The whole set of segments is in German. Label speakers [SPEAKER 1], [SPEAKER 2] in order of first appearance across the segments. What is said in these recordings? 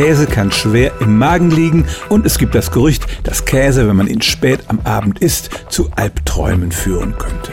[SPEAKER 1] Käse kann schwer im Magen liegen und es gibt das Gerücht, dass Käse, wenn man ihn spät am Abend isst, zu Albträumen führen könnte.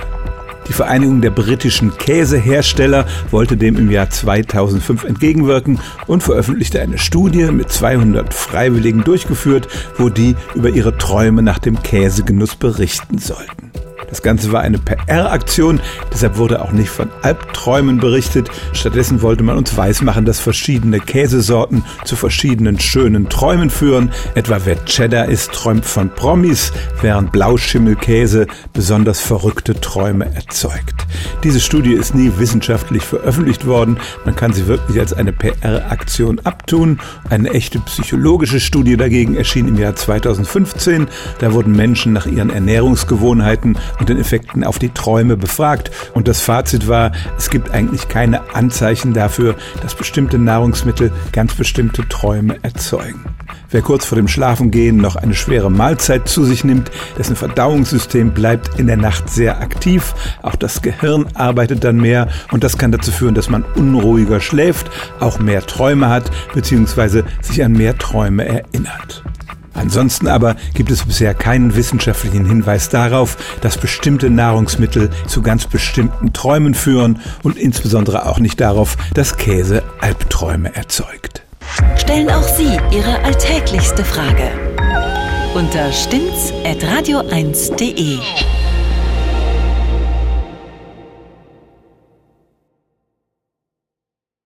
[SPEAKER 1] Die Vereinigung der britischen Käsehersteller wollte dem im Jahr 2005 entgegenwirken und veröffentlichte eine Studie mit 200 Freiwilligen durchgeführt, wo die über ihre Träume nach dem Käsegenuss berichten sollten. Das Ganze war eine PR-Aktion, deshalb wurde auch nicht von Albträumen berichtet. Stattdessen wollte man uns weismachen, dass verschiedene Käsesorten zu verschiedenen schönen Träumen führen. Etwa wer Cheddar ist, träumt von Promis, während Blauschimmelkäse besonders verrückte Träume erzeugt. Diese Studie ist nie wissenschaftlich veröffentlicht worden. Man kann sie wirklich als eine PR-Aktion abtun. Eine echte psychologische Studie dagegen erschien im Jahr 2015. Da wurden Menschen nach ihren Ernährungsgewohnheiten und den Effekten auf die Träume befragt. Und das Fazit war, es gibt eigentlich keine Anzeichen dafür, dass bestimmte Nahrungsmittel ganz bestimmte Träume erzeugen. Wer kurz vor dem Schlafengehen noch eine schwere Mahlzeit zu sich nimmt, dessen Verdauungssystem bleibt in der Nacht sehr aktiv. Auch das Gehirn arbeitet dann mehr und das kann dazu führen, dass man unruhiger schläft, auch mehr Träume hat bzw. sich an mehr Träume erinnert. Ansonsten aber gibt es bisher keinen wissenschaftlichen Hinweis darauf, dass bestimmte Nahrungsmittel zu ganz bestimmten Träumen führen und insbesondere auch nicht darauf, dass Käse Albträume erzeugt.
[SPEAKER 2] Stellen auch Sie Ihre alltäglichste Frage unter stimmtz.radio1.de.